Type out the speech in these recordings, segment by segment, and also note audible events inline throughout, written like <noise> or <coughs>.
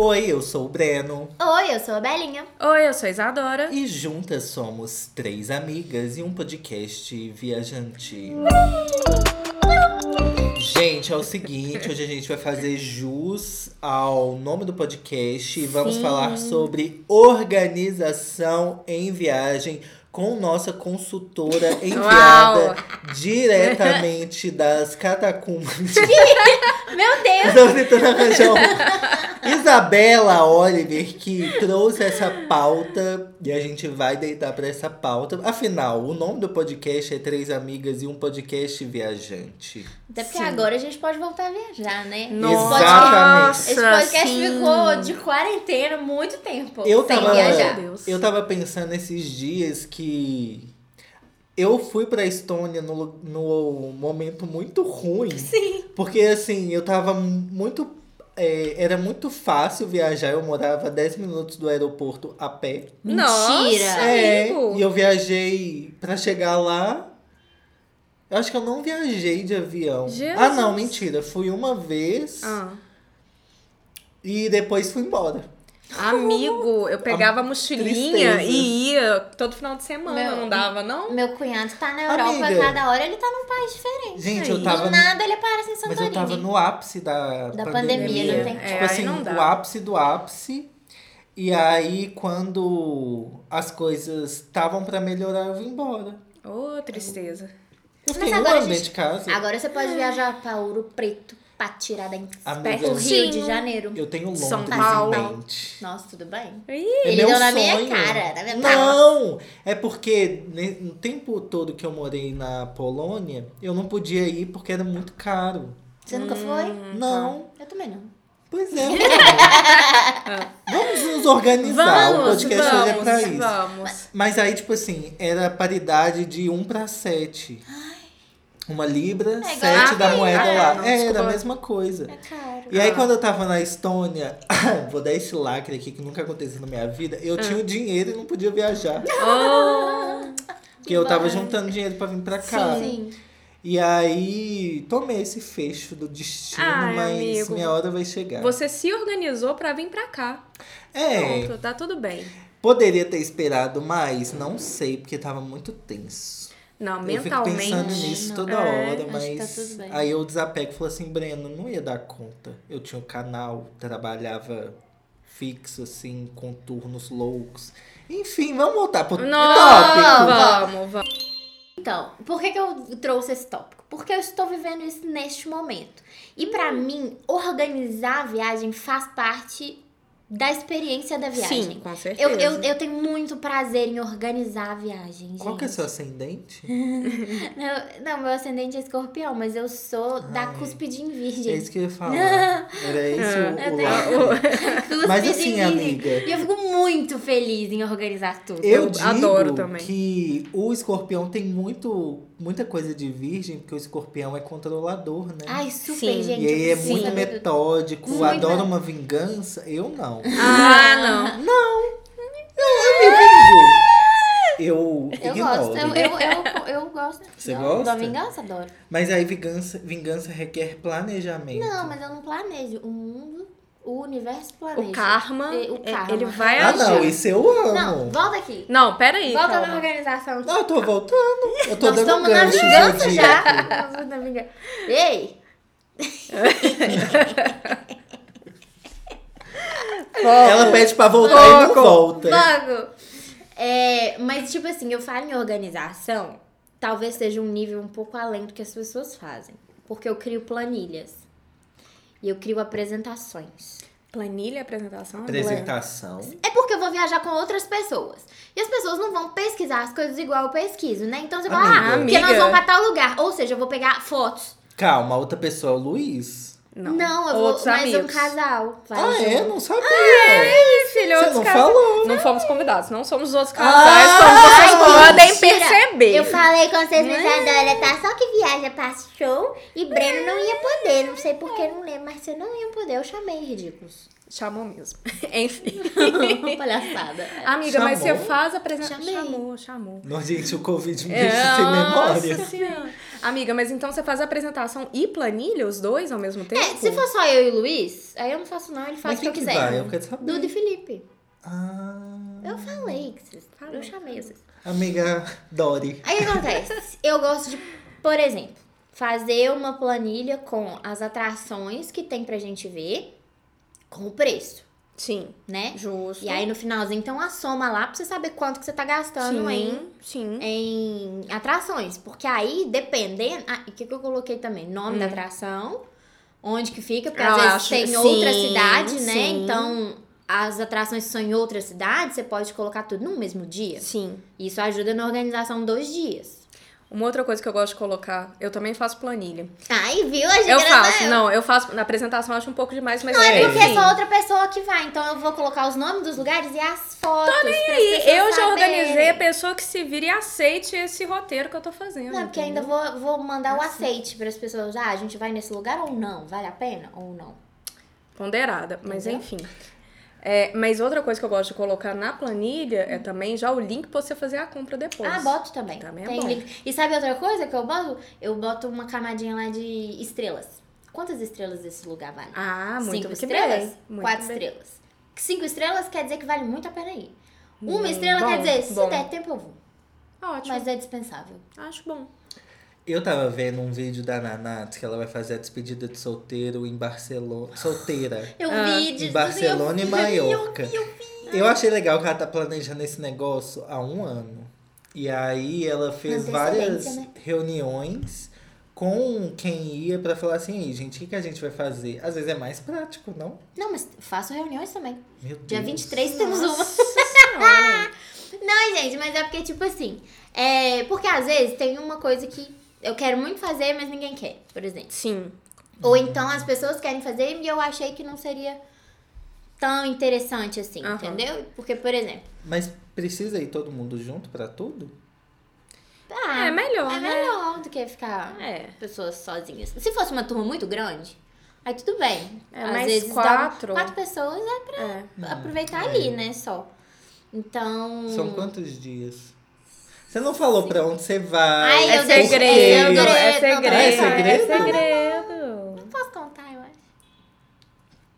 Oi, eu sou o Breno. Oi, eu sou a Belinha. Oi, eu sou a Isadora. E juntas somos três amigas e um podcast viajante. Gente, é o seguinte, hoje a gente vai fazer jus ao nome do podcast e vamos Sim. falar sobre organização em viagem com nossa consultora <laughs> enviada diretamente das catacumbas. <laughs> Meu Deus! Estou tentando arranjar um... Isabela Oliver que trouxe essa pauta e a gente vai deitar pra essa pauta. Afinal, o nome do podcast é Três Amigas e um Podcast Viajante. Até porque Sim. agora a gente pode voltar a viajar, né? Nossa, Exatamente. Esse podcast sim. ficou de quarentena muito tempo Eu sem tava, viajar. Eu tava pensando esses dias que eu fui pra Estônia no, no momento muito ruim. Sim. Porque assim, eu tava muito. é, era muito fácil viajar, eu morava a 10 minutos do aeroporto a pé. Mentira! É, amigo. e eu viajei pra chegar lá. Eu acho que eu não viajei de avião. Jesus. Ah, não, mentira. Fui uma vez Ah. e depois fui embora. Amigo, eu pegava a mochilinha tristeza. e ia todo final de semana, Meu- não dava, não? Meu cunhado tá na Europa, Amiga. cada hora ele tá num país diferente. Gente, eu tava. Do nada ele aparece em Mas Santorini. eu tava no ápice da, Da pandemia, não tem Tipo É, aí assim, não dá. o ápice do ápice. E aí, quando as coisas estavam pra melhorar, eu vim embora. Ô, tristeza. Eu fiquei Mas um agora a ano gente- de casa. Agora você pode viajar pra Ouro Preto, pra Tiradentes, Amiga, pro Rio de. Janeiro. eu tenho Londres São em Paulo. mente. Nossa, tudo bem? Ih, É Ele deu na minha cara, na minha cara. Não! É porque no tempo todo que eu morei na Polônia, eu não podia ir porque era muito caro. Você nunca foi? Não. Eu também não. Pois é. <laughs> vamos nos organizar. o Vamos, podcast hoje é pra vamos, isso. vamos. Mas aí, tipo assim, era paridade de 1 pra 7. Uma libra, igual 7 da moeda Ah, lá. não, é, era a mesma coisa. É caro. E aí, Ah. quando eu tava na Estônia, <coughs> vou dar esse lacre aqui que nunca aconteceu na minha vida, eu Ah. tinha o dinheiro e não podia viajar. <laughs> Oh, Porque eu tava juntando dinheiro pra vir pra cá. Sim. E aí, tomei esse fecho do destino, Ai, mas amigo. minha hora vai chegar. você se organizou pra vir pra cá. É, Pronto, tá tudo bem. poderia ter esperado mais? Não sei, porque tava muito tenso. Não, Eu fico pensando mentalmente. nisso não. toda É, hora, que mas tá aí eu desapego e falo assim, Breno, não ia dar conta. Eu tinha um canal, trabalhava fixo, assim, com turnos loucos. Enfim, vamos voltar pro Nossa, tópico. vamos, vamos. Então, por que, que eu trouxe esse tópico? Porque eu estou vivendo isso neste momento. E pra mim, organizar a viagem faz parte da experiência da viagem. Sim, com certeza. Eu, eu, eu tenho muito prazer em organizar a viagem, gente. Qual que é seu ascendente? <laughs> Não, não, meu ascendente é escorpião, mas eu sou da Ai. cuspide em É virgem. isso que eu ia falar. <laughs> Era esse o, Eu o lado. Cúspide Mas em assim, virgem. amiga, E eu fico muito feliz em organizar tudo. Eu, Eu digo adoro também. que o escorpião tem muito, muita coisa de virgem, porque o escorpião é controlador, né? Ai, super, Sim. gente. e aí eu é preciso muito metódico, Muito. adora uma vingança. Eu não. Ah, não. Eu Eu ignoro. gosto, eu, eu, eu, eu gosto. Você Não, gosta? Da vingança, adoro. Mas aí vingança, vingança requer planejamento. Não, mas eu não planejo. O mundo, o universo planeja. O karma, E- o é- karma. ele vai Ah, agir. não, isso eu amo. Não, volta aqui. Não, peraí. volta calma. na organização. Não, eu tô voltando. Eu tô Nós dando estamos na gancho vingança já. Nós estamos na vingança. Ei! <laughs> Ela pede pra voltar e não volta. Logo! É, mas, tipo assim, eu falo em organização, talvez seja um nível um pouco além do que as pessoas fazem. Porque eu crio planilhas. E eu crio apresentações. Planilha, apresentação. Apresentação. É porque eu vou viajar com outras pessoas. E as pessoas não vão pesquisar as coisas igual eu pesquiso, né? Então você fala, Amiga. ah, porque nós Amiga. vamos pra tal lugar. Ou seja, eu vou pegar fotos. Calma, outra pessoa é o Luiz. Não, Não, eu vou Outros mais amigos. um casal. Vai Ah, é? Não sabia. Ih, filho, Você outros não casais. falou. Não fomos convidados, não somos os outros Ah, casais, como vocês ai, podem mentira. perceber. Eu falei com vocês, mas a Dora tá só que viaja pra show e Breno não ia poder. Não sei por que não lembro, mas você não ia poder. Eu chamei ridículos. Chamou mesmo. <laughs> Enfim. <laughs> Palhaçada. Amiga, mas você Chamou? faz a apresentação. Chamou, chamou. Não, gente, o Covid me É, deixa sem memória. Nossa senhora. Amiga, mas então você faz a apresentação e planilha, os dois ao mesmo tempo? É, se for só eu e o Luiz, aí eu não faço não, ele faz Mas o que eu quem que quiser. vai? Eu quero saber. Duda e Felipe. Ah, Eu falei, que vocês- eu chamei vocês. amiga Dori. Aí o que acontece? Eu gosto de, por exemplo, fazer uma planilha com as atrações que tem pra gente ver com o preço, Sim, né? justo. E aí no finalzinho então a soma lá pra você saber quanto que você tá gastando em, sim, sim. em atrações. Porque aí, dependendo. Ah, o que, que eu coloquei também? Nome da atração, onde que fica, porque Hum. Eu às vezes acho- tem sim, outra cidade, né? sim. Então, as atrações que são em outra cidade, você pode colocar tudo no mesmo dia. Sim. Isso ajuda na organização dos dias. Uma outra coisa que eu gosto de colocar, eu também faço planilha. Aí, viu? Achei Eu que era faço, eu. não, eu faço, na apresentação eu acho um pouco demais, mas Não, é É, porque é enfim. só outra pessoa que vai. Então eu vou colocar os nomes dos lugares e as fotos. pra E eu já organizei a pessoa que se vire e aceite esse roteiro que eu tô fazendo. Não, porque ainda vou, vou mandar o aceite para as pessoas. Ah, a gente vai nesse lugar ou não? Vale a pena ou não? Ponderada, mas Entendeu? enfim. É, mas outra coisa que eu gosto de colocar na planilha é também já o link pra você fazer a compra depois. Ah, boto também. Também é Tem bom. link. E sabe outra coisa que eu boto? Eu boto uma camadinha lá de estrelas. Quantas estrelas esse lugar vale? Ah, muito Cinco estrelas? bem. Muito Quatro bem. estrelas. Cinco estrelas quer dizer que vale muito a pena ir. Uma Hum, estrela bom, quer dizer, se bom. der tempo eu vou. Ótimo. Mas é dispensável. Acho bom. Eu tava vendo um vídeo da Nanat que ela vai fazer a despedida de solteiro em Barcelona. Solteira. <laughs> Eu Ah, vi de Em Barcelona e eu vi, Maiorca. Eu vi, eu vi. Eu achei legal que ela tá planejando esse negócio há um ano. E aí ela fez várias né? reuniões com quem ia pra falar assim, "Ei, gente, o que, que a gente vai fazer? Às vezes é mais prático, não? Não, mas faço reuniões também. Meu Deus. Dia 23 temos uma. Senhora. <laughs> Não, gente, mas é porque, tipo assim. É, porque às vezes tem uma coisa que eu quero muito fazer, mas ninguém quer, por exemplo. Sim. Ou então as pessoas querem fazer e eu achei que não seria tão interessante assim, Aham. entendeu? Porque, por exemplo. Mas precisa ir todo mundo junto pra tudo? Ah, É melhor, É né? melhor do que ficar É. pessoas sozinhas. Se fosse uma turma muito grande, aí tudo bem. É, Às mas vezes quatro- quatro pessoas é pra É. aproveitar é. ali, né? Só. Então. São quantos dias? Você não falou pra onde você vai. Ai, É deixo- segredo, é é segredo, segredo, não é é segredo? segredo. Não posso contar, eu acho.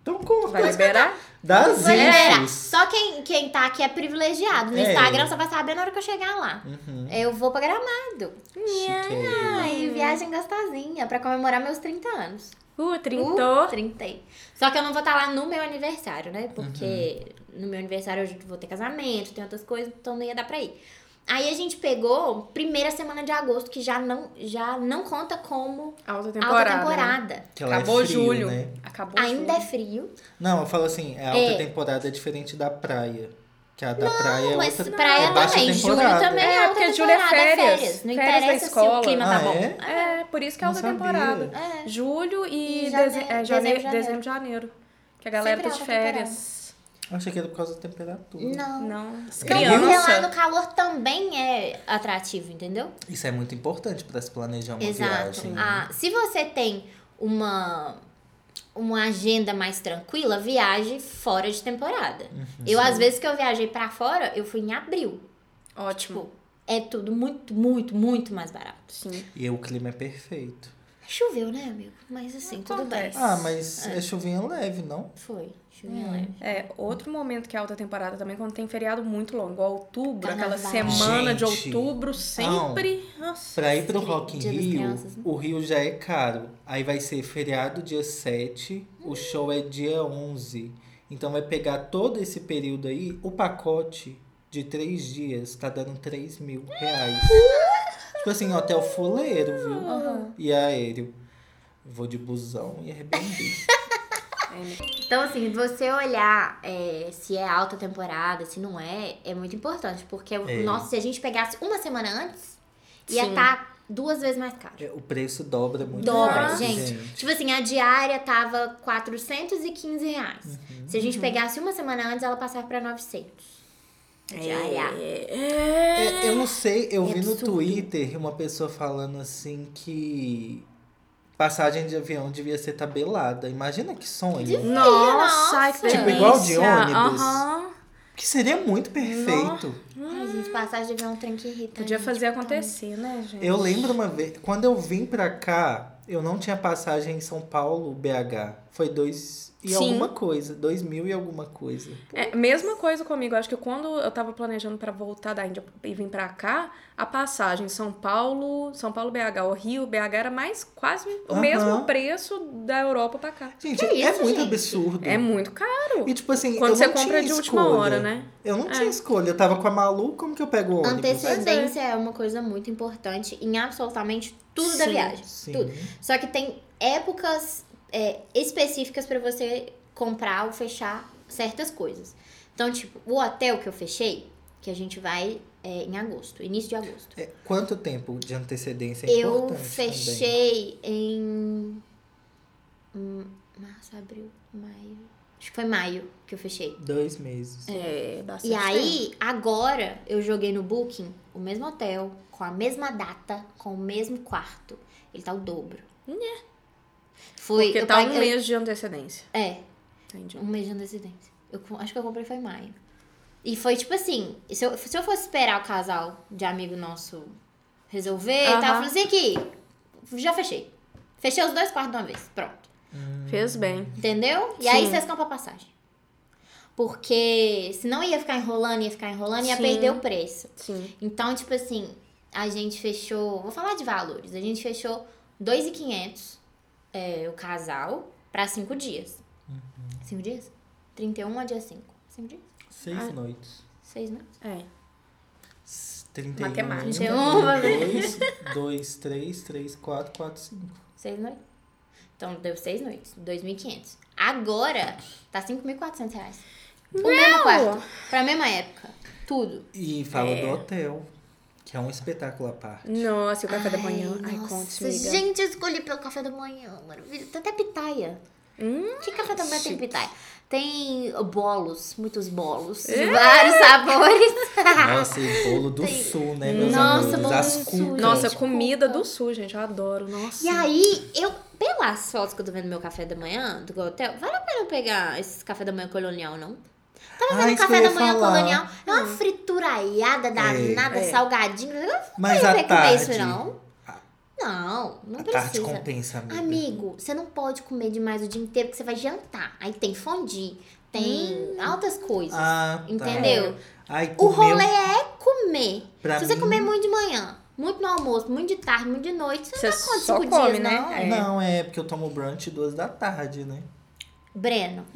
Então conta. Vai liberar? Das infos. Só quem, quem tá aqui é privilegiado. No É. Instagram só vai saber na hora que eu chegar lá. Uhum. Eu vou pra Gramado. Ai, viagem gostosinha pra comemorar meus 30 anos. Uh, Uh, trintou. 30. Só que eu não vou estar lá no meu aniversário, né? Porque Uhum. no meu aniversário eu vou ter casamento, tem outras coisas, então não ia dar pra ir. Aí a gente pegou primeira semana de agosto, que já não, já não conta como Alta temporada. alta né? temporada. É Acabou frio, julho. né? Acabou Ainda julho. é frio. Não, eu falo assim, é alta É. temporada é diferente da praia. Que a da praia é Mas outra praia é baixa também, julho temporada. também é, É, alta porque julho é temporada, férias. Não Férias da interessa se o escola. clima tá Ah, bom. é? É, por isso que é Não alta temporada. É. Julho e, E janeiro- é, dezembro, janeiro, dezembro, janeiro. Que a galera Sempre tá de alta temporada. Eu achei que era por causa da temperatura. Não. Não. As Não, porque lá no calor também é atrativo, entendeu? Isso é muito importante pra se planejar uma Exato. viagem. Ah, se você tem uma, uma agenda mais tranquila, viaje fora de temporada. Uhum. eu, às vezes que eu viajei pra fora, eu fui em abril. Ótimo. Tipo, é tudo muito, muito, muito mais barato. Sim. E o clima é perfeito. Choveu, né, amigo? Mas assim, tudo bem. Ah, mas é, chuvinha leve, não? Foi. Chuvinha leve. É, outro momento que é alta temporada também, quando tem feriado muito longo. Outubro, aquela Carnaval. semana de Gente, outubro, sempre. Nossa. Pra ir pro Rock in Rio, Crianças, né? o Rio já é caro. Aí vai ser feriado dia 7, o show é dia 11. Então vai pegar todo esse período aí, o pacote de três dias tá dando 3 mil reais. Tipo assim, hotel fuleiro, viu? E aéreo. Vou de busão e arrebendi. <laughs> Então, assim, você olhar é, se é alta temporada, se não é, é muito importante. Porque, É. nossa, se a gente pegasse uma semana antes, ia estar duas vezes mais caro. É, o preço dobra muito Dobra, fácil, gente. Tipo assim, a diária tava 415 reais. Uhum. Se a gente pegasse uma semana antes, ela passava pra 900. Diária. É, eu não sei, eu É vi no absurdo. Twitter uma pessoa falando assim passagem de avião devia ser tabelada. Imagina que sonho. Nossa, ai, que Tipo, igual de ônibus. Aham. Que seria muito perfeito. Ai, gente, passagem de avião é trem que irrita. Podia gente, fazer acontecer, né, gente? Eu lembro uma vez, quando eu vim pra cá, eu não tinha passagem em São Paulo, BH. Foi dois e Sim. alguma coisa, dois mil e alguma coisa. É, mesma coisa comigo. Acho que quando eu tava planejando pra voltar da Índia e vir pra cá, a passagem São Paulo, São Paulo BH ou Rio BH era mais quase o mesmo preço da Europa pra cá. Gente, Que é isso, muito gente? absurdo. É muito caro. E tipo assim, Quando eu você não compra tinha de última escolha. hora, né? Eu não É. tinha escolha. Eu tava com a Malu, como que eu pego o ônibus? Antecedência é uma coisa muito importante em absolutamente tudo da Sim, viagem. Sim. Tudo. Só que tem épocas é, específicas pra você comprar ou fechar certas coisas. Então, tipo, o hotel que eu fechei, que a gente vai é, em agosto, início de agosto. É, quanto tempo de antecedência é eu importante fechei em hum, março, abril, maio. Acho que foi maio que eu fechei. Dois meses. É, bastante E aí, agora, eu joguei no Booking o mesmo hotel, com a mesma data, com o mesmo quarto. Ele tá o dobro. Foi. Porque tá um paguei- mês de antecedência. É, Entendi. um mês de antecedência. Eu acho que eu comprei foi em maio. E foi tipo assim: se eu, se eu fosse esperar o casal de amigo nosso resolver e tal, eu falei assim: aqui, já fechei. Fechei os dois quartos de uma vez. Pronto. Fez bem. Entendeu? E aí Sim. vocês compram a passagem. Porque senão ia ficar enrolando, ia ficar enrolando, ia Sim. perder o preço. Sim. Então, tipo assim, a gente fechou. Vou falar de valores. A gente fechou 2,500 é, o casal pra cinco dias. Cinco dias? 31 a dia 5. Cinco dias? Seis Ah. noites. Seis, né? É. 31. Matemática. 2, 2, 3, 3, 4, 4, 5. Seis noites. Então, deu seis noites. 2.500. Agora, tá 5.400 reais. O mesmo quarto. Pra mesma época. Tudo. E fala É. do hotel, que é um espetáculo à parte. Nossa, e o café da manhã. Ai, conte, amiga. Gente, eu escolhi pelo café da manhã, maravilha. Tem até pitaia. Hum, Que café da manhã tem pitaia? Tem bolos, muitos bolos, É? de vários <laughs> sabores. Nossa, e bolo do Tem- sul, né, meus Nossa, bolo As do sul. Nossa, Gente, comida cuca. do sul, gente. Eu adoro. Nossa. E aí, eu, pelas fotos que eu tô vendo no meu café da manhã do hotel, vale a pena eu pegar esse café da manhã colonial, não? Tava Ah, vendo que eu café da manhã falar. colonial. É uma frituraiada danada, É. salgadinho. Eu não Mas à comer isso, tarde- não. Não, não A tarde precisa. compensa, amiga. Amigo, você não pode comer demais o dia inteiro porque você vai jantar. Aí tem fondue, tem altas coisas. Ah, tá. entendeu? Ai, O rolê é comer. Pra Se você mim- comer muito de manhã, muito no almoço, muito de tarde, muito de noite, você, Você não dá conta só cinco come, dias, né? não. É. Não, é porque eu tomo brunch duas da tarde, né? Breno,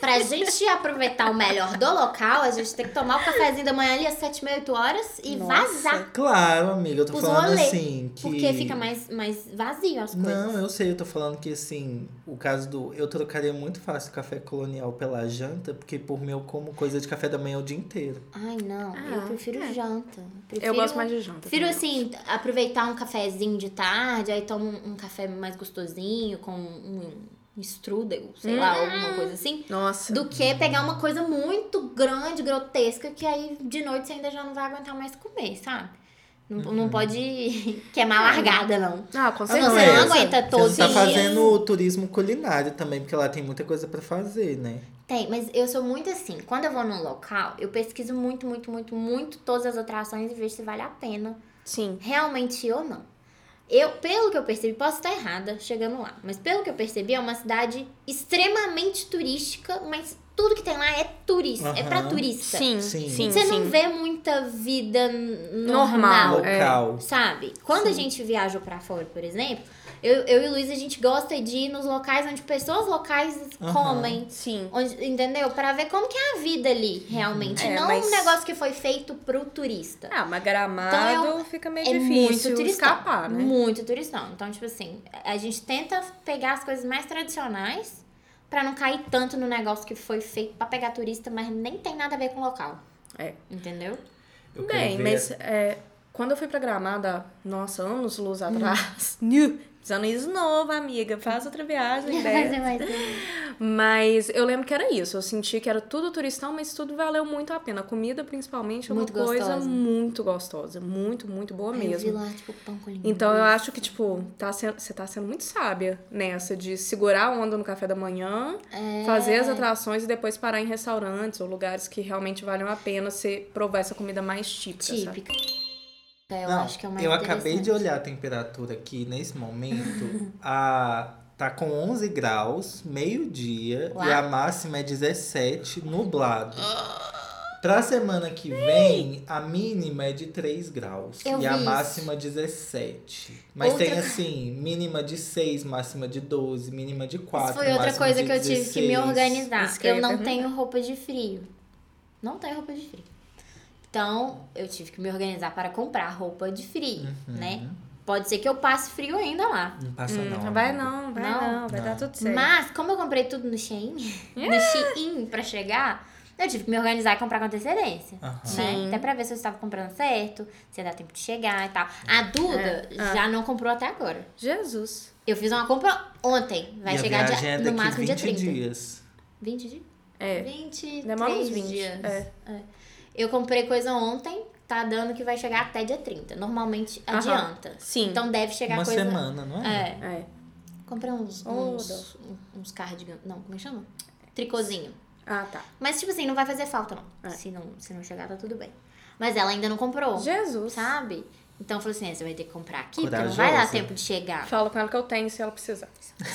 pra gente aproveitar o melhor do local, a gente tem que tomar o cafezinho da manhã ali às 7, meia, 8 horas e Nossa. vazar. Claro, amiga, eu tô Os falando rolê, assim que... Porque fica mais, mais vazio as coisas. Não, eu sei, eu tô falando que assim, o caso do. Eu trocaria muito fácil o café colonial pela janta, porque por mim eu como coisa de café da manhã o dia inteiro. Ai, não. Ah, eu prefiro é. janta. Prefiro, Eu gosto mais de janta. Prefiro, também. assim, aproveitar um cafezinho de tarde, aí tomo um, um café mais gostosinho, com um strudel, sei lá, Hum. alguma coisa assim. Nossa. Do que pegar uma coisa muito grande, grotesca, que aí de noite você ainda já não vai aguentar mais comer, sabe? Não, Uhum. não pode <laughs> queimar largada, não. Ah, com Não, certeza. você não aguenta Você não os tá fazendo turismo culinário também, porque lá tem muita coisa pra fazer, né? Tem, mas eu sou muito assim. Quando eu vou num local, eu pesquiso muito, muito, muito, muito todas as atrações e vejo se vale a pena Sim. realmente ou não. Eu, pelo que eu percebi, posso estar errada chegando lá, mas pelo que eu percebi, é uma cidade extremamente turística, mas tudo que tem lá é turista, é pra turista. Sim, Sim. sim, sim. Você não vê muita vida normal, Normal, é. Local. sabe? Quando a gente viaja pra fora, por exemplo, eu, eu e o Luiz, a gente gosta de ir nos locais onde pessoas locais Aham. comem. Sim. Onde, entendeu? Pra ver como que é a vida ali, realmente. É, não mas- um negócio que foi feito pro turista. Ah, mas gramado Então, é fica meio É difícil muito turistão. escapar, né? Muito turistão. Então, tipo assim, a gente tenta pegar as coisas mais tradicionais pra não cair tanto no negócio que foi feito pra pegar turista, mas nem tem nada a ver com o local. É. Entendeu? Eu Bem, ver- mas é, quando eu fui pra Gramada, nossa, anos luz Hum. atrás, <laughs> De novo, amiga. Faz outra viagem, <laughs> Vai ser mais. Mas eu lembro que era isso. Eu senti que era tudo turistão, mas tudo valeu muito a pena. A comida, principalmente, é uma Muito coisa gostosa. muito gostosa. Muito, muito boa Ai, Eu mesmo. lá, tipo, pão com. Então eu acho que, tipo, tá sendo, você tá sendo muito sábia nessa de segurar a onda no café da manhã, É. fazer as atrações e depois parar em restaurantes ou lugares que realmente valham a pena você provar essa comida mais típica. sabe? Típica. Eu Não, acho que é o mais eu acabei de olhar a temperatura aqui nesse momento. <laughs> a, tá com 11 graus, meio-dia, e a máxima é 17, nublado. Pra semana que vem, a mínima é de 3 graus. Eu e a vi isso. máxima 17. Mas Outra- tem assim, mínima de 6, máxima de 12, mínima de 4. Isso foi outra máxima coisa de que eu tive que me 16. organizar. Isso que eu Eu ia não perguntar. tenho roupa de frio. Não tenho roupa de frio. Então, eu tive que me organizar para comprar roupa de frio, Uhum. né? Pode ser que eu passe frio ainda lá. Não passa Hum, não. vai não, vai Não? não, vai Não. dar tudo certo. Mas, como eu comprei tudo no Shein, <laughs> no Shein pra chegar, eu tive que me organizar e comprar com antecedência. Aham. Né? Até pra ver se eu estava comprando certo, se ia dar tempo de chegar e tal. A Duda É. Ah. já não comprou até agora. Jesus. Eu fiz uma compra ontem. Vai e chegar dia- é no máximo 20 dia 30. dias. 20 dias? É. 20 Demora uns 20. dias. É. Eu comprei coisa ontem, tá dando que vai chegar até dia 30. Normalmente Aham. adianta. Sim. Então deve chegar Uma coisa. semana, não é? É. É. Comprei uns, Oh, uns, uns cardigans. Não, como é que chama? Tricôzinho. Ah, tá. Mas, tipo assim, não vai fazer falta, não. É. Se, não se não chegar, tá tudo bem. Mas ela ainda não comprou. Jesus. Sabe? Então eu falei assim: é, você vai ter que comprar aqui, porque não vai dar tempo de chegar. Fala com ela que eu tenho se ela precisar. <laughs>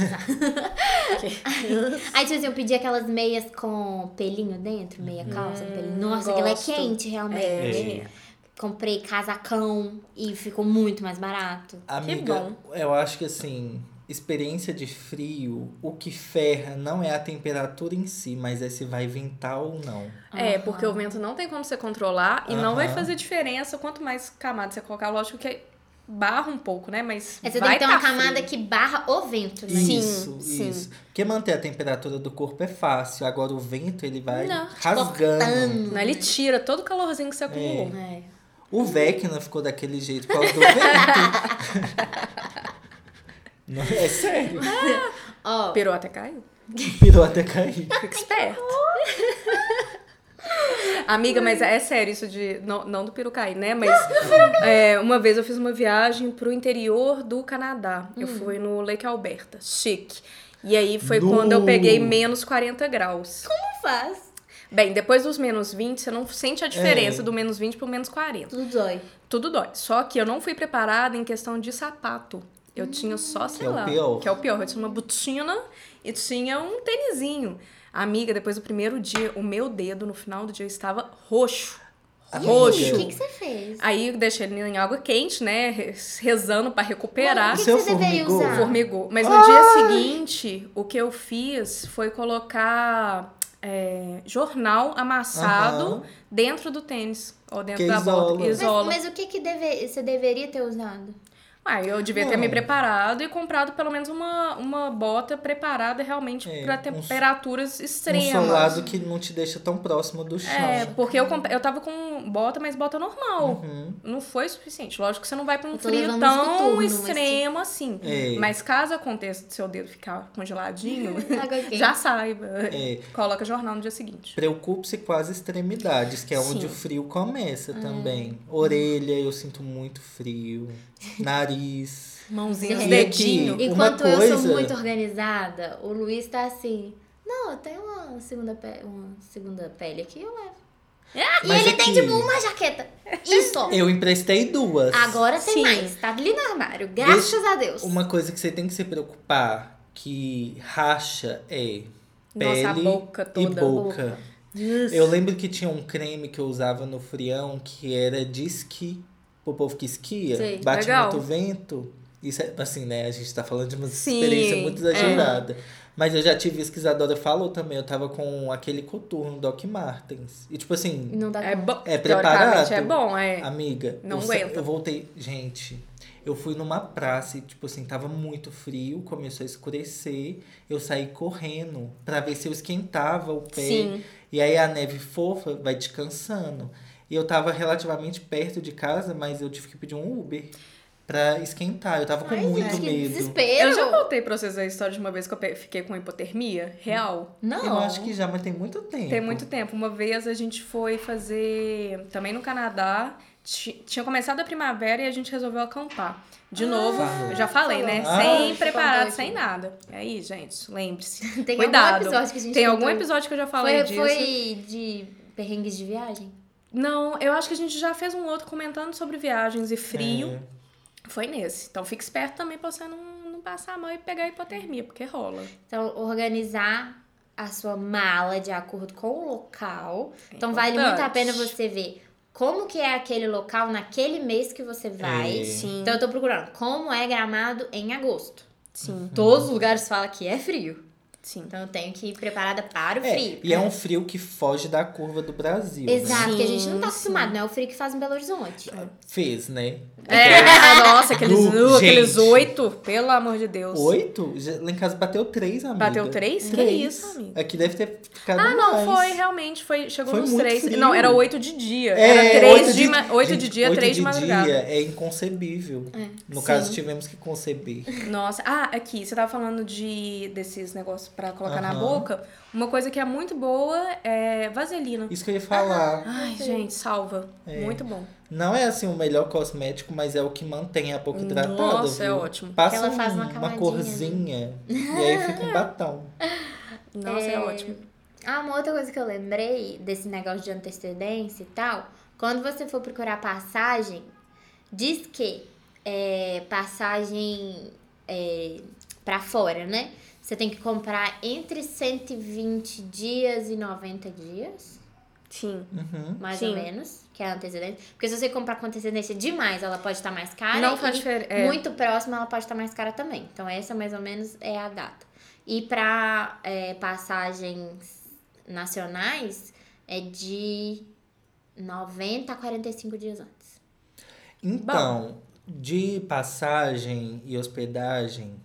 Aí, tipo assim, eu pedi aquelas meias com pelinho dentro, meia calça, com pelinho. Nossa, aquilo é quente, realmente. É. Comprei casacão e ficou muito mais barato. Amiga, bom. eu acho que assim, experiência de frio, o que ferra não é a temperatura em si, mas é se vai ventar ou não. É, porque o vento não tem como você controlar e não vai fazer diferença quanto mais camada você colocar. Lógico que barra um pouco, né? Mas Aí você vai tem que ter uma tá camada frio. que barra o vento, né? Sim, isso, sim. isso. Porque manter a temperatura do corpo é fácil, agora o vento ele vai Não, rasgando. Não, ele tira todo o calorzinho que você acumulou. É. O Vecna ficou daquele jeito por causa do vento. <laughs> Não, é sério. Ó, Pirou até caiu. Pirou até cair. Fica esperto. Amiga, mas é sério isso de. Não, não do peru cair, né? Mas é, uma vez eu fiz uma viagem pro interior do Canadá. Eu fui no Lake Alberta. Chique. E aí foi Nu. quando eu peguei menos 40 graus. como faz? Bem, depois dos menos 20, você não sente a diferença É. do menos 20 pro menos 40. Tudo dói. Tudo dói. Só que eu não fui preparada em questão de sapato. Eu tinha só, sei é o lá. pior. Que é o pior. Eu tinha uma botina e tinha um tênisinho. Amiga, depois do primeiro dia, o meu dedo no final do dia estava roxo. Amiga. Roxo. O que, que você fez? Aí eu deixei ele em água quente, né? re- Rezando pra recuperar. O que, que Seu você deveria formigou? usar? Formigou. Mas no dia seguinte, o que eu fiz foi colocar é, jornal amassado Aham. dentro do tênis. Ou dentro Que da bota. isola. Isola. Mas, mas o que, que deve, você deveria ter usado? Ah, eu devia ter Não. me preparado e comprado pelo menos uma, uma bota preparada realmente É, um- temperaturas Um extremas. solado que não te deixa tão próximo do chão. É, porque eu, eu tava com bota, mas bota normal. Uhum. Não foi suficiente. Lógico que você não vai pra um frio tão uns coturno, mas extremo assim. É. Mas caso aconteça do seu dedo ficar congeladinho, <laughs> já saiba. É. Coloca jornal no dia seguinte. Preocupe-se com as extremidades, que é onde Sim. o frio começa É. também. Orelha, eu sinto muito frio. <laughs> Nariz. Mãozinha, os Gente, dedinhos. e- Enquanto Uma eu coisa- sou muito organizada, o Luiz tá assim. Não, eu tenho uma segunda pele, uma segunda pele aqui, eu levo. E Mas ele é tem que- tipo uma jaqueta. Isso. <laughs> Eu emprestei duas. Agora tem Sim. mais. Tá ali no armário. Graças a Deus. Uma coisa que você tem que se preocupar, que racha é pele Nossa, a boca e toda. boca. Eu lembro que tinha um creme que eu usava no frião que era de esqui. Pro povo que esquia, Sei. bate Legal. muito vento. Isso é assim, né? A gente tá falando de uma Sim, experiência muito é. exagerada. Mas eu já tive isso que a Isadora falou também. Eu tava com aquele coturno Doc Martens. E tipo assim, Não dá É bom. É preparado? é bom, é. Amiga, Não eu, sa- aguenta. eu voltei. Gente, eu fui numa praça e, tipo assim, tava muito frio, começou a escurecer. Eu saí correndo pra ver se eu esquentava o pé. Sim. E aí a neve fofa vai descansando. E eu tava relativamente perto de casa, mas eu tive que pedir um Uber. Pra esquentar. Eu tava com Ai, muito gente, que medo. desespero. Eu já contei pra vocês a história de uma vez que eu fiquei com hipotermia real. Não. Eu acho que já, mas tem muito tempo. Tem muito tempo. Uma vez a gente foi fazer também no Canadá. Ti- Tinha começado a primavera e a gente resolveu acampar. De novo, Falou. eu já falei, né? Ah. sem preparado, sem nada. E aí, gente, lembre-se. <laughs> Tem Cuidado. algum episódio que a gente Tem algum contou? episódio que eu já falei Foi, disso. foi de perrengues de viagem? Não, eu acho que a gente já fez um outro comentando sobre viagens e frio. É. Foi nesse. Então fique esperto também pra você não, não passar a mão e pegar hipotermia, porque rola. Então, organizar a sua mala de acordo com o local. É então, vale muito a pena você ver como que é aquele local naquele mês que você vai. É. Sim. Então, eu tô procurando como é Gramado em agosto. Sim. Todos os lugares falam que é frio. Sim. Então, eu tenho que ir preparada para o É, frio. e é um frio que foge da curva do Brasil. né? Exato, porque a gente não tá acostumado, não é o frio que faz em Belo Horizonte. Fez, né? É, <laughs> nossa, aqueles, uh, aqueles oito, pelo amor de Deus. Oito? Lá em casa bateu três, amiga. Bateu três? Que Três. isso, amigo? Aqui deve ter ficado Ah, não, mais. foi, realmente, foi, chegou Foi nos muito três. frio. Não, era oito de dia. É, era três oito de, oito de dia, oito três de, de madrugada. dia é inconcebível. No Sim. caso, tivemos que conceber. Nossa, ah, aqui, você tava falando de desses negócios pra colocar na boca. Uma coisa que é muito boa é vaselina. Isso que eu ia falar. Ai, gente, salva. É. Muito bom. Não é assim o melhor cosmético, mas é o que mantém a boca hidratada. Nossa, é viu? ótimo. Passa Ela faz um- uma uma, camadinha, corzinha e aí fica um batom. <laughs> Nossa, é, ótimo. Ah, uma outra coisa que eu lembrei desse negócio de antecedência e tal, quando você for procurar passagem, diz que é, passagem é, para fora, né? Você tem que comprar entre 120 dias e 90 dias, Sim. Uhum. mais Sim. ou menos, que é a antecedência. Porque se você comprar com antecedência demais, ela pode estar mais cara. Não faz e diferença. É. muito próxima, ela pode estar mais cara também. Então, essa mais ou menos é a data. E para passagens nacionais, é de 90 a 45 dias antes. Então, de passagem e hospedagem,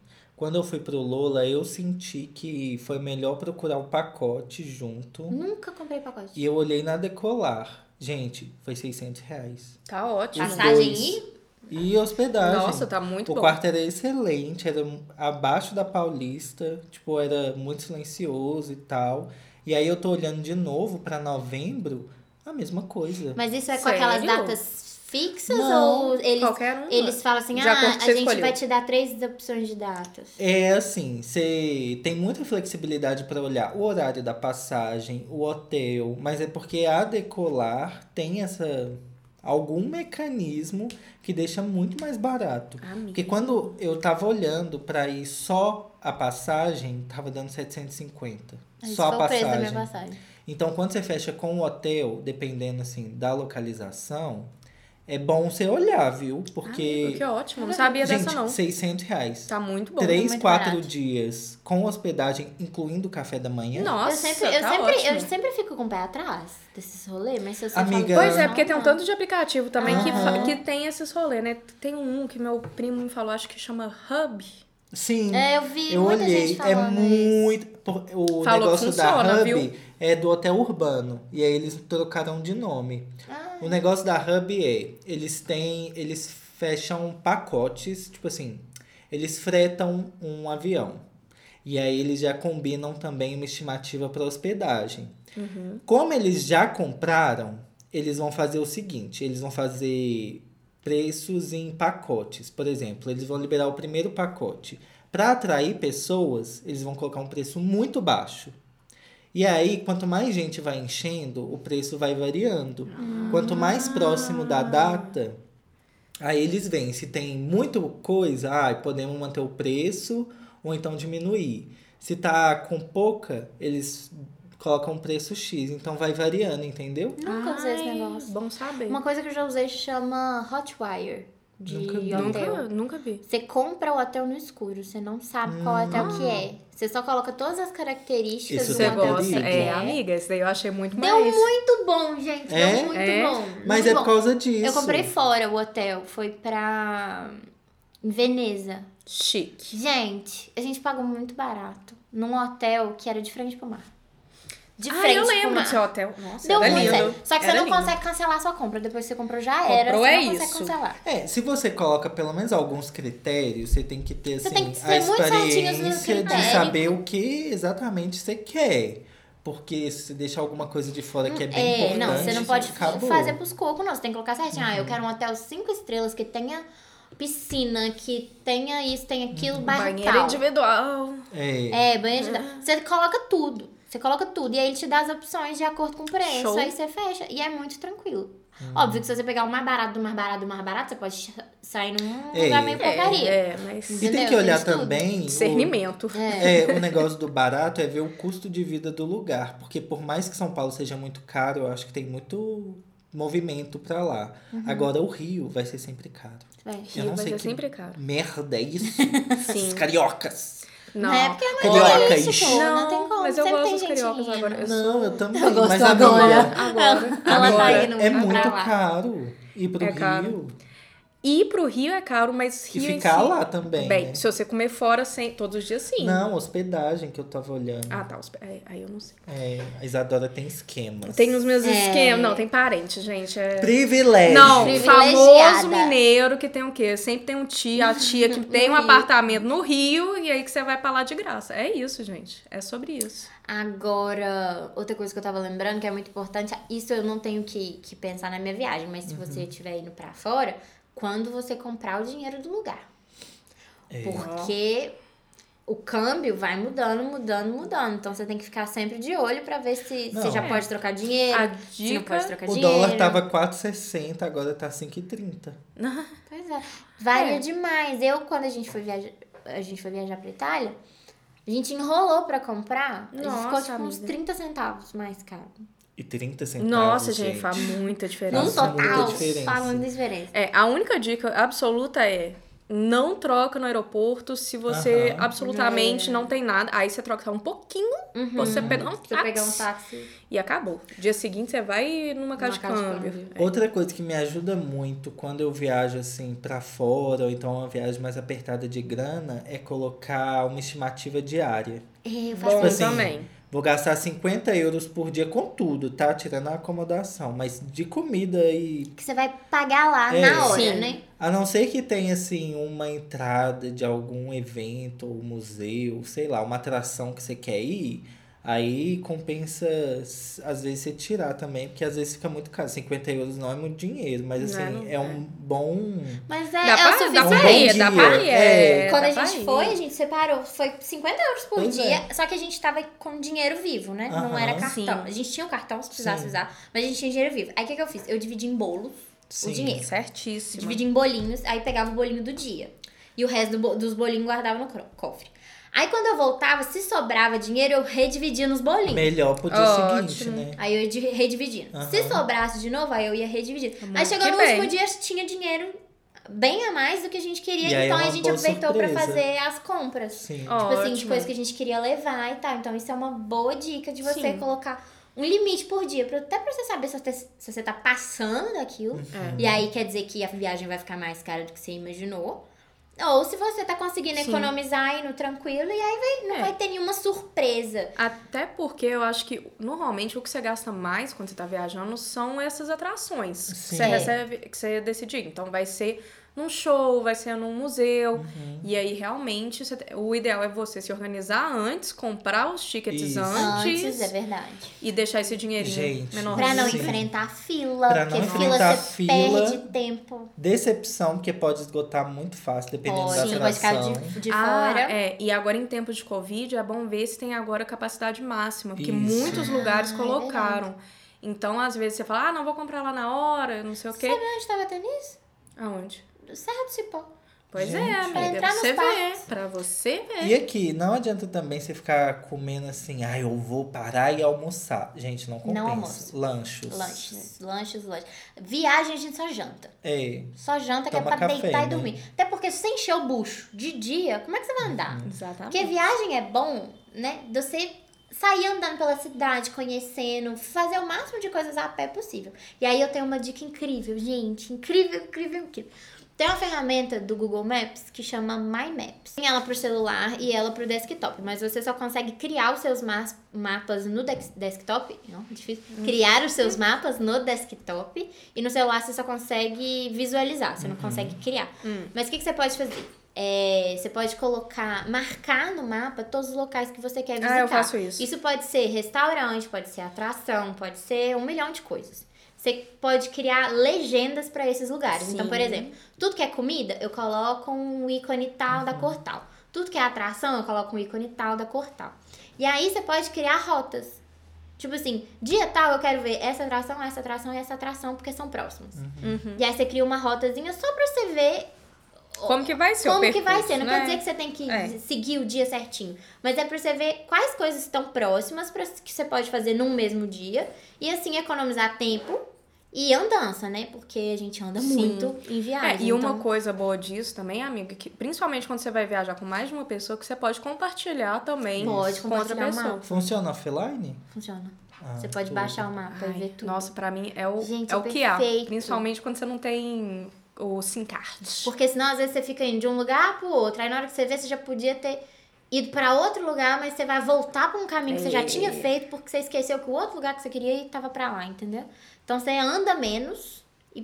quando eu fui pro Lola, eu senti que foi melhor procurar o pacote junto. Nunca comprei pacote. E eu olhei na Decolar. Gente, foi 600 reais. Tá ótimo. Os Passagem e E hospedagem. Nossa, tá muito o bom. quarto era excelente, era abaixo da Paulista, tipo, era muito silencioso e tal. E aí eu tô olhando de novo pra novembro, a mesma coisa. Mas isso é com Sério? aquelas datas fixas Não, ou eles, Qualquer um. eles falam assim, De ah, a gente escolheu." vai te dar três opções de datas. É assim, você tem muita flexibilidade para olhar o horário da passagem, o hotel, mas é porque a Decolar tem essa algum mecanismo que deixa muito mais barato. Amiga. Porque quando eu tava olhando para ir só a passagem, tava dando 750. Esse só a passagem. minha passagem. Então, quando você fecha com o hotel, dependendo assim da localização, é bom você olhar, viu? Porque Amigo, que ótimo. Não sabia gente, dessa, não. 600 reais. Tá muito bom. Três, muito quatro barato. dias com hospedagem, incluindo o café da manhã. Nossa, eu sempre, eu, tá sempre, ótimo. eu sempre fico com o pé atrás desses rolês, mas se você Amiga- fala, Pois é, não, porque tem um não. tanto de aplicativo também que, que tem esses rolês, né? Tem um que meu primo me falou, acho que chama Hub. Sim, É, eu vi eu muita olhei. gente é falando isso. muito. por- O Falou que negócio funciona, da Hub viu? é do hotel urbano. E aí eles trocaram de nome. Ah, O negócio da Hub é, eles têm, eles fecham pacotes, tipo assim, eles fretam um avião. E aí eles já combinam também uma estimativa para hospedagem. Como eles já compraram, eles vão fazer o seguinte, eles vão fazer preços em pacotes. Por exemplo, eles vão liberar o primeiro pacote. Para atrair pessoas, eles vão colocar um preço muito baixo. E aí, quanto mais gente vai enchendo, o preço vai variando. Quanto mais próximo da data, aí eles veem se tem muita coisa, ah, podemos manter o preço ou então diminuir. Se tá com pouca, eles colocam um preço X, então vai variando, entendeu? Nunca usei esse negócio. Bom saber. Uma coisa que eu já usei chama Hotwire de Nunca vi. hotel. Nunca, nunca vi. Você compra o hotel no escuro, você não sabe qual hotel que é. Você só coloca todas as características Isso do hotel gosta? que você. É, quer. amiga, esse daí eu achei muito Deu mais. muito bom, gente. É? Deu muito É? bom. Mas muito é bom. por causa disso. Eu comprei fora o hotel. Foi pra em Veneza. Chique. Gente, a gente pagou muito barato. Num hotel que era de frente pro mar. De Ah, frente eu pro lembro do seu hotel. Nossa, Deu era muito lindo. certo. Só que Era você não lindo. consegue cancelar a sua compra. Depois que você comprou já era. Comprou, você é não consegue isso. cancelar. É, se você coloca pelo menos alguns critérios, você tem que ter Você assim, tem que a experiência de saber o que exatamente você quer. Porque se você deixar alguma coisa de fora que é bem É, importante, não, você não pode acabou. fazer pros cocos, não. Você tem que colocar certinho. Uhum. Ah, eu quero um hotel cinco estrelas que tenha piscina, que tenha isso, tenha aquilo, Uhum. bairro Banheiro tal. individual. É. É, banheiro de... Você coloca tudo. Você coloca tudo. E aí ele te dá as opções de acordo com o preço. Show. Aí você fecha. E é muito tranquilo. Óbvio que se você pegar o mais barato do mais barato do mais barato, você pode sair num É. lugar meio porcaria. É, é, mas E tem que olhar Tem também. o- discernimento. É. É, o negócio do barato é ver o custo de vida do lugar. Porque por mais que São Paulo seja muito caro, eu acho que tem muito movimento pra lá. Uhum. Agora o Rio vai ser sempre caro. Vai. Eu Rio não vai sei ser que sempre caro. merda é isso. <laughs> Sim. Os cariocas. Não. Não é porque é Carioca, mais ixi. isso, pô. Não, Não, tem como. mas eu Sempre gosto dos cariocas agora. Eu Não, sou- eu também. Eu gosto mas agora. amiga, Agora. Ela agora. tá indo é muito caro ir pro É Rio. caro. Ir pro Rio é caro, mas E Rio em ficar si- lá também. Bem, né? se você comer fora sem, todos os dias, sim. Não, hospedagem que eu tava olhando. Ah, tá. os- Aí, aí eu não sei. É, a Isadora tem esquemas. Tem os meus É. esquemas. Não, tem parente, gente. É... Privilégio. Não, famoso mineiro que tem o quê? Sempre tem um tio, a tia que <laughs> tem um Rio. apartamento no Rio e aí que você vai pra lá de graça. É isso, gente. É sobre isso. Agora, outra coisa que eu tava lembrando que é muito importante, isso eu não tenho que, que pensar na minha viagem, mas se Uhum. você estiver indo pra fora, quando você comprar o dinheiro do lugar. É. Porque o câmbio vai mudando, mudando, mudando. Então você tem que ficar sempre de olho pra ver se Não. você já É. pode trocar dinheiro, A não dica- pode trocar O dinheiro. dólar tava 4,60, agora tá 5,30. <laughs> Pois é. Varia É. demais. Eu, quando a gente foi viajar, a gente foi viajar pra Itália, a gente enrolou pra comprar. a gente ficou Nossa, tipo uns amiga. 30 centavos mais caro. E 30 centavos. Nossa, gente, faz muita diferença. Num Nossa, muita total, diferença. faz muita diferença. É, a única dica absoluta é não troca no aeroporto se você Aham. absolutamente É. não tem nada. Aí você troca um pouquinho, você pega um pegar um táxi táxi. e acabou. Dia seguinte você vai numa casa, casa de de câmbio. câmbio. Outra coisa que me ajuda muito quando eu viajo assim pra fora, ou então uma viagem mais apertada de grana, é colocar uma estimativa diária. É, eu faço Bom isso. assim, também. Vou gastar 50 euros por dia com tudo, tá? Tirando a acomodação. Mas de comida e. Que você vai pagar lá É. na hora, Sim. né? A não ser que tenha, assim, uma entrada de algum evento ou museu, sei lá, uma atração que você quer ir. Aí compensa, às vezes, você tirar também, porque às vezes fica muito caro. 50 euros não é muito dinheiro, mas Não é, assim, não é um bom. Mas é, Dá é pra- o dá suficiente. dá pra ir. É. é, Quando dá a gente foi, a gente separou. Foi 50 euros por Pois dia. é. Só que a gente tava com dinheiro vivo, né? Não era cartão. Sim. A gente tinha um cartão, se precisasse Sim. usar. Mas a gente tinha dinheiro vivo. Aí o que, que eu fiz? Eu dividi em bolos Sim. o dinheiro. Certíssimo. Dividi em bolinhos, aí pegava o bolinho do dia. E o resto do dos bolinhos guardava no cofre. Aí quando eu voltava, se sobrava dinheiro, eu redividia nos bolinhos. Melhor pro dia Ótimo. seguinte, né? Aí eu ia di- redividindo. Aham. Se sobrasse de novo, aí eu ia redividindo. Muito Aí chegou no bem. último dia, tinha dinheiro bem a mais do que a gente queria. E aí é então a gente aproveitou pra surpresa. fazer as compras. Sim. Ó, Tipo assim, de Ótimo. coisa que a gente queria levar e tal. Então isso é uma boa dica de você Sim. colocar um limite por dia. Pra, até pra você saber se você, se você tá passando daquilo. É. E aí quer dizer que a viagem vai ficar mais cara do que você imaginou. Ou se você tá conseguindo Sim. economizar indo tranquilo e aí vai- não É. vai ter nenhuma surpresa. Até porque eu acho que normalmente o que você gasta mais quando você tá viajando são essas atrações que Sim. você É. recebe, que você decidir. Então vai ser num show, vai ser num museu. Uhum. E aí realmente você o ideal é você se organizar antes, comprar os tickets Isso. antes, Antes, é verdade. e deixar esse dinheirinho Gente, menor. Pra não Sim. enfrentar fila, Pra não porque fila enfrentar você fila. perde tempo. Decepção, porque pode esgotar muito fácil, dependendo Pode, da você pode ficar atração. de, de ah, fora. é. E agora em tempos de Covid é bom ver se tem agora capacidade máxima, porque Isso. muitos lugares Ah, é colocaram. então, às vezes, você fala, ah, não vou comprar lá na hora, não sei o quê. Sabe onde tava tendo isso? Aonde? Serra do Cipó. Pois Gente. é, amiga. entrar Pra nos você ver. parques. Pra você ver. E aqui, não adianta também você ficar comendo assim, ah, eu vou parar e almoçar. Gente, não compensa. Não almoço. Lanchos. Lanches, lanches, lanches. Viagem a gente só janta. É. Só janta que é pra café, deitar né? e dormir. Até porque se você encher o bucho de dia, como é que você vai andar? Uhum. Exatamente. Porque viagem é bom, né? De você sair andando pela cidade, conhecendo, fazer o máximo de coisas a pé possível. E aí eu tenho uma dica incrível, gente. Incrível, incrível, incrível. Tem uma ferramenta do Google Maps que chama My Maps. Tem ela pro celular e ela pro desktop, mas você só consegue criar os seus mas- mapas no dex- desktop. Não, difícil. Criar os seus mapas no desktop e no celular você só consegue visualizar, você não consegue criar. Mas o que, que você pode fazer? É, você pode colocar, marcar no mapa todos os locais que você quer visitar. Ah, eu faço isso. Isso pode ser restaurante, pode ser atração, pode ser um milhão de coisas. Você pode criar legendas para esses lugares. Então, por Sim. exemplo, tudo que é comida, eu coloco um ícone tal da cor tal. Tudo que é atração, eu coloco um ícone tal da cor tal. E aí você pode criar rotas. Tipo assim, dia tal eu quero ver essa atração, essa atração e essa atração, porque são próximas. Uhum. E aí você cria uma rotazinha só pra você ver Como que vai ser o como que vai percurso, ser. Não né? quer dizer que você tem que É. seguir o dia certinho. Mas é pra você ver quais coisas estão próximas pra, que você pode fazer num mesmo dia. E assim economizar tempo e andança, né? Porque a gente anda Sim. muito em É, viagem. e uma então... coisa boa disso também, amiga, que principalmente quando você vai viajar com mais de uma pessoa, que você pode compartilhar também Pode com outra compartilhar o pessoa. mapa. Funciona offline? Funciona. Ah, você pode tudo. baixar o mapa e Ai, ver tudo. Nossa, pra mim é o, Gente, é é o que há. Principalmente quando você não tem o SIM card. Porque senão, às vezes, você fica indo de um lugar pro outro. Aí na hora que você vê, você já podia ter ido pra outro lugar, mas você vai voltar pra um caminho que você já É. tinha feito, porque você esqueceu que o outro lugar que você queria ir tava pra lá, entendeu? Então você anda menos e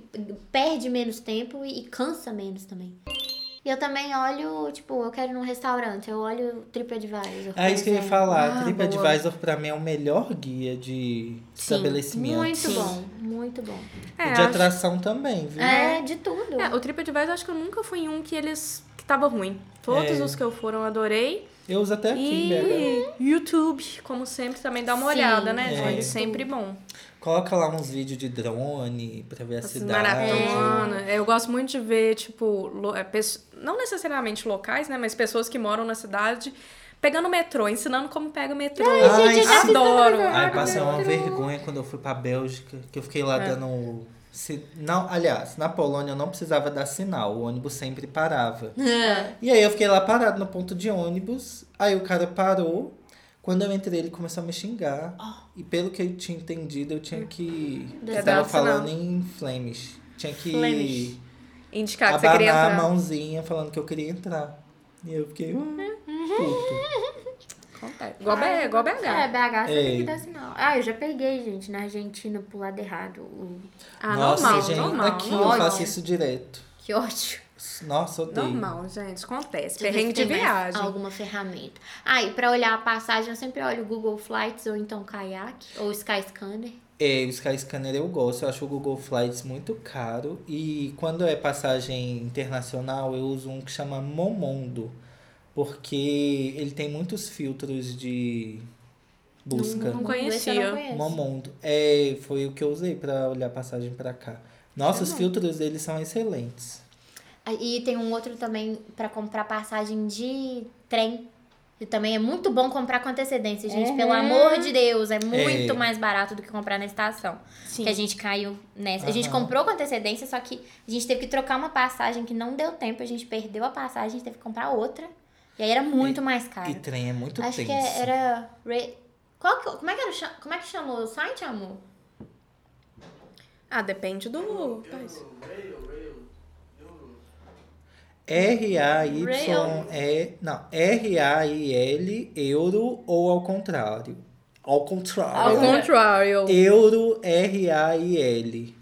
perde menos tempo e, e cansa menos também. E eu também olho, tipo, eu quero ir num restaurante, eu olho o TripAdvisor. É isso que eu ia falar. Ah, TripAdvisor pra mim é o melhor guia de Sim, estabelecimento. Muito Sim. bom, muito bom. É, de acho- atração também, viu? É, de tudo. É, o TripAdvisor acho que eu nunca fui em um que eles que tava ruim. Todos É. os que eu foram eu adorei. Eu uso até aqui. E YouTube, como sempre, também dá uma Sim, olhada, né, é. gente? Sempre bom. Coloca lá uns vídeos de drone pra ver a cidade. maratona. Eu gosto muito de ver, tipo, lo- é, não necessariamente locais, né? Mas pessoas que moram na cidade pegando o metrô, ensinando como pega o metrô. Ai, gente, eu já adoro. Ai, passei uma vergonha quando eu fui pra Bélgica, que eu fiquei lá É. dando. Se- Não, aliás, na Polônia eu não precisava dar sinal, o ônibus sempre parava. E aí eu fiquei lá parado no ponto de ônibus, aí o cara parou. Quando eu entrei, ele começou a me xingar. E pelo que eu tinha entendido, eu tinha que. Eu tava o sinal. falando em Flemish. Tinha que Flemish. Indicar que você queria abanar a entrar. mãozinha falando que eu queria entrar. E eu fiquei. hum, puto. <laughs> Acontece. Igual, B- igual BH. É, BH você tem É. que dar sinal. Ah, eu já peguei, gente, na Argentina pro lado errado. o- Ah, Nossa, normal, gente, normal. aqui eu faço isso direto. Que ódio. Nossa, odeio. Normal, gente. Acontece. Perrengue se de viagem. Alguma ferramenta. Ah, e pra olhar a passagem, eu sempre olho o Google Flights ou então Kayak ou Skyscanner. É, o Skyscanner eu gosto, eu acho o Google Flights muito caro. E quando é passagem internacional, eu uso um que chama Momondo. Porque ele tem muitos filtros de busca. Não não conhecia. Momondo. É, foi o que eu usei pra olhar passagem pra cá. Nossa, os filtros deles são excelentes. Ah, E tem um outro também pra comprar passagem de trem. E também é muito bom comprar com antecedência, gente. Pelo amor de Deus, é muito É. mais barato do que comprar na estação. Sim. Que a gente caiu nessa. A gente comprou com antecedência, só que a gente teve que trocar uma passagem que não deu tempo. A gente perdeu a passagem, a gente teve que comprar outra. E aí era muito mais caro. E trem é muito Acho tenso. que é- era. Ra- Qual que, como, é que era, como é que chamou o site, amor? Ah, depende do país. R-A-Y-E. Não, R-A-I-L, euro ou ao contrário? Ao Ao contrário. contrário. Euro, R-A-I-L.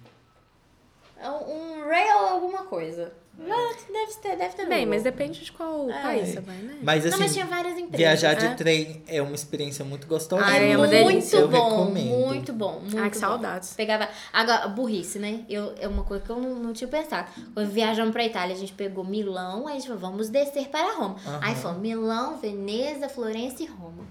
É um um rail alguma coisa. Ah, Deve ter, deve ter. Bem, mas depende de qual país você vai, né? Mas Não, assim, mas tinha várias empresas. viajar de É. trem é uma experiência muito gostosa. Ah, é É uma muito delícia. Eu bom, recomendo. muito bom, muito Ai, que bom. saudades. Pegava. Agora, burrice, né? Eu, é uma coisa que eu não, não tinha pensado. Quando viajamos pra Itália, a gente pegou Milão, aí a gente falou, vamos descer para Roma. Aham. Aí foi Milão, Veneza, Florença e Roma.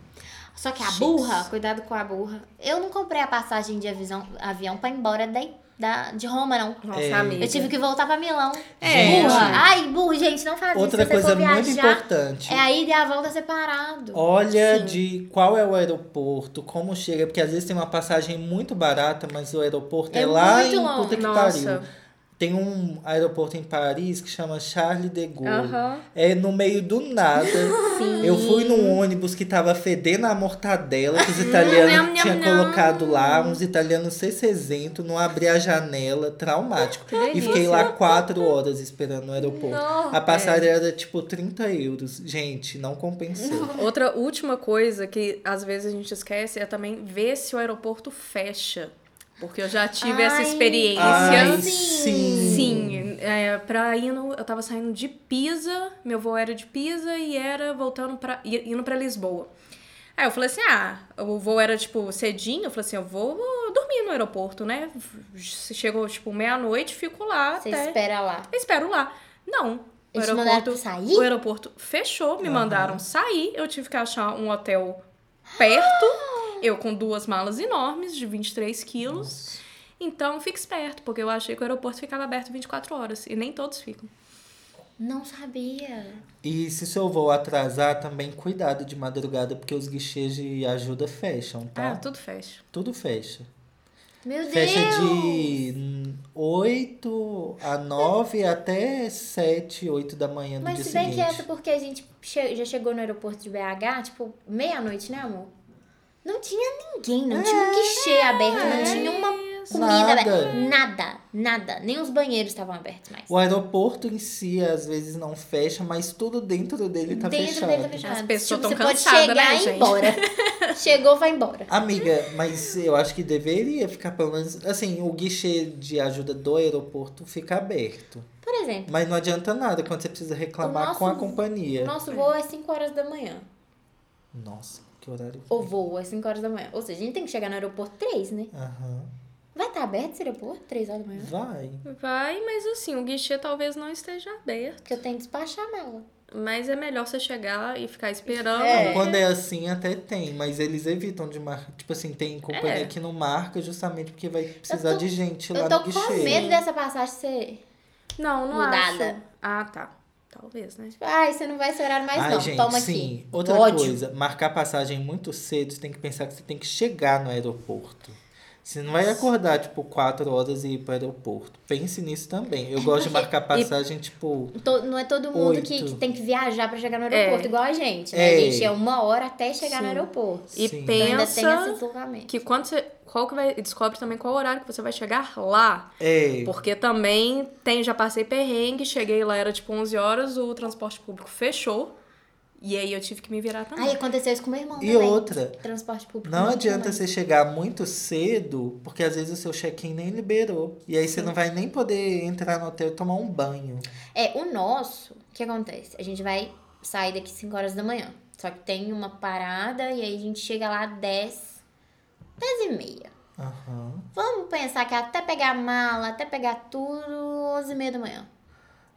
Só que a burra, cuidado com a burra. Eu não comprei a passagem de avião, avião pra ir embora da, da, de Roma, não. Nossa, É. amiga. Eu tive que voltar pra Milão. É. Burra. Ai, burro, gente, não faz Outra isso. Você coisa muito viajar, importante. É a ida e a volta separado. Olha Sim. de qual é o aeroporto, como chega, porque às vezes tem uma passagem muito barata, mas o aeroporto é, É lá muito em longe. puta que Nossa. pariu. Tem um aeroporto em Paris que chama Charles de Gaulle. Aham. É no meio do nada. <laughs> Eu fui num ônibus que tava fedendo a mortadela, que os <laughs> italianos Nham, nham, tinham nham. colocado lá, uns italianos cecezento, não abri a janela, traumático. E fiquei lá quatro horas esperando no aeroporto. Não. A passagem era tipo 30 euros. Gente, não compensou. <laughs> Outra última coisa que às vezes a gente esquece é também ver se o aeroporto fecha. Porque eu já tive essa Ai, experiência. Ai, Sim. sim. Sim, é, pra ir no, eu tava saindo de Pisa, meu voo era de Pisa e era voltando pra, i- indo pra Lisboa. Aí eu falei assim, ah, o voo era, tipo, cedinho, eu falei assim, eu vou dormir no aeroporto, né? Chegou, tipo, meia-noite, fico lá Você até... espera lá. Eu espero lá. Não. O Eles pra sair? o aeroporto fechou, me mandaram sair, eu tive que achar um hotel perto, <gasps> eu com duas malas enormes de 23 quilos. Então, fique esperto, porque eu achei que o aeroporto ficava aberto 24 horas, e nem todos ficam. Não sabia. E se seu voo atrasar, também cuidado de madrugada, porque os guichês de ajuda fecham, tá? Ah, tudo fecha. Tudo fecha. Meu Fecha Deus. de 8 a 9 até 7, 8 da manhã do Mas dia se bem seguinte. que essa porque a gente che- já chegou no aeroporto de BH, tipo, meia-noite, né, amor? Não tinha ninguém, não tinha um guichê aberto, não tinha uma comida Nada. aberta. Nada, nada. Nem os banheiros estavam abertos mais. O aeroporto em si, às vezes, não fecha, mas tudo dentro dele tá Dentro fechado. dele tá fechado. As pessoas tipo, tão você pode cansadas, chegar né, e ir gente? embora. <laughs> Chegou, vai embora. Amiga, mas eu acho que deveria ficar pelo menos. Assim, o guichê de ajuda do aeroporto fica aberto. Por exemplo, Mas não adianta nada quando você precisa reclamar nosso- com a companhia. o nosso voo é 5 horas da manhã. Nossa, que horário. O voo é 5 horas da manhã. Ou seja, a gente tem que chegar no aeroporto 3, né? Aham. Vai estar aberto esse aeroporto? 3 horas da manhã? Vai. Vai, mas assim, o guichê talvez não esteja aberto. Porque eu tenho que despachar a mala. Mas é melhor você chegar e ficar esperando. É. Quando é assim, até tem, mas eles evitam de marcar. Tipo assim, tem companhia É. que não marca justamente porque vai precisar Eu tô- de gente Eu lá tô no com guichê. medo dessa passagem ser. Não, não Mudada. acho. Ah, tá. Talvez, né? Ai, você não vai esse horário mais, Ai, não. gente, Toma sim. aqui. Outra Ódio. coisa, marcar passagem muito cedo, você tem que pensar que você tem que chegar no aeroporto. Você não vai acordar, tipo, quatro horas e ir pro aeroporto. Pense nisso também. Eu gosto de marcar <laughs> passagem, tipo. To- Não é todo mundo que, que tem que viajar pra chegar no aeroporto, É. igual a gente, né? É. A gente é uma hora até chegar no Sim. aeroporto. E Sim. Então ainda tem esse pensa deslocamento. que quando você. Qual que vai. Descobre também qual horário que você vai chegar lá. É. Porque também tem, já passei perrengue, cheguei lá, era tipo 11 horas, o transporte público fechou. E aí eu tive que me virar também. Ai, aconteceu isso com meu irmão E também. outra, Transporte público. Não adianta você chegar muito cedo, porque às vezes o seu check-in nem liberou. E aí você não vai nem poder entrar no hotel e tomar um banho. É, o nosso, o que acontece? A gente vai sair daqui 5 horas da manhã. Só que tem uma parada e aí a gente chega lá 10, 10 e meia. Aham. Vamos pensar que até pegar a mala, até pegar tudo, 11 e meia da manhã.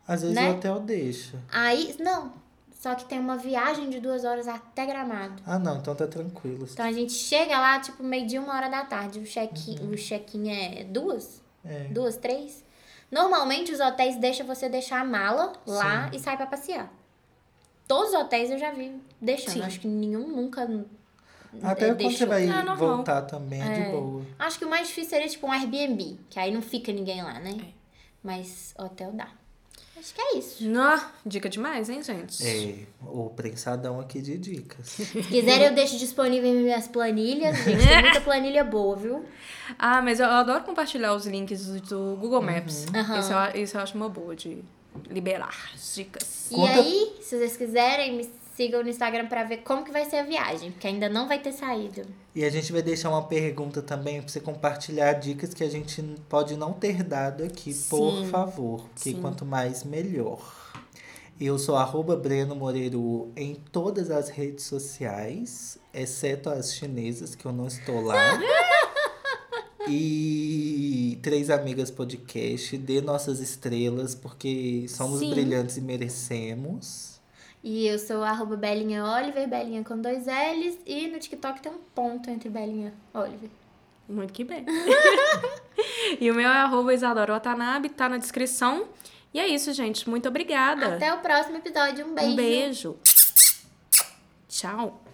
Às vezes Né? o hotel deixa. Aí, não. Só que tem uma viagem de duas horas até Gramado. Ah, não, então tá tranquilo. Então a gente chega lá, tipo, meio-dia, uma hora da tarde. O check-in Uhum. o check-in é duas? É. Duas, três? Normalmente os hotéis deixam você deixar a mala lá e sai pra passear. Todos os hotéis eu já vi deixando. Sim. Acho que nenhum nunca. Até é, quando você deixou. vai É voltar também, é, de É. boa. Acho que o mais difícil seria tipo um Airbnb, que aí não fica ninguém lá, né? É. Mas hotel dá. Acho que é isso. Nó, dica demais, hein, gente? É, o prensadão aqui de dicas. <laughs> Se quiserem, eu deixo disponível minhas planilhas. Gente, tem muita planilha boa, viu? <laughs> Ah, mas eu adoro compartilhar os links do- Google Maps. Aham. Isso, eu, isso eu acho uma boa de liberar as dicas. E Conta- aí, se vocês quiserem, me sigam no Instagram pra ver como que vai ser a viagem, porque ainda não vai ter saído. E a gente vai deixar uma pergunta também pra você compartilhar dicas que a gente pode não ter dado aqui, por Sim. favor. Porque Sim. quanto mais, melhor. Eu sou arroba Breno Moreiro em todas as redes sociais, exceto as chinesas, que eu não estou lá. <laughs> e Três Amigas Podcast, dê nossas estrelas, porque somos Sim. brilhantes e merecemos. E eu sou arroba Belinha Oliver, Belinha com dois L's, e no TikTok tem um ponto entre Belinha Oliver. Muito que bem. <laughs> e o meu é arroba Isadora Watanabe, tá na descrição. E é isso, gente. Muito obrigada. Até o próximo episódio. Um beijo. Um beijo. Tchau.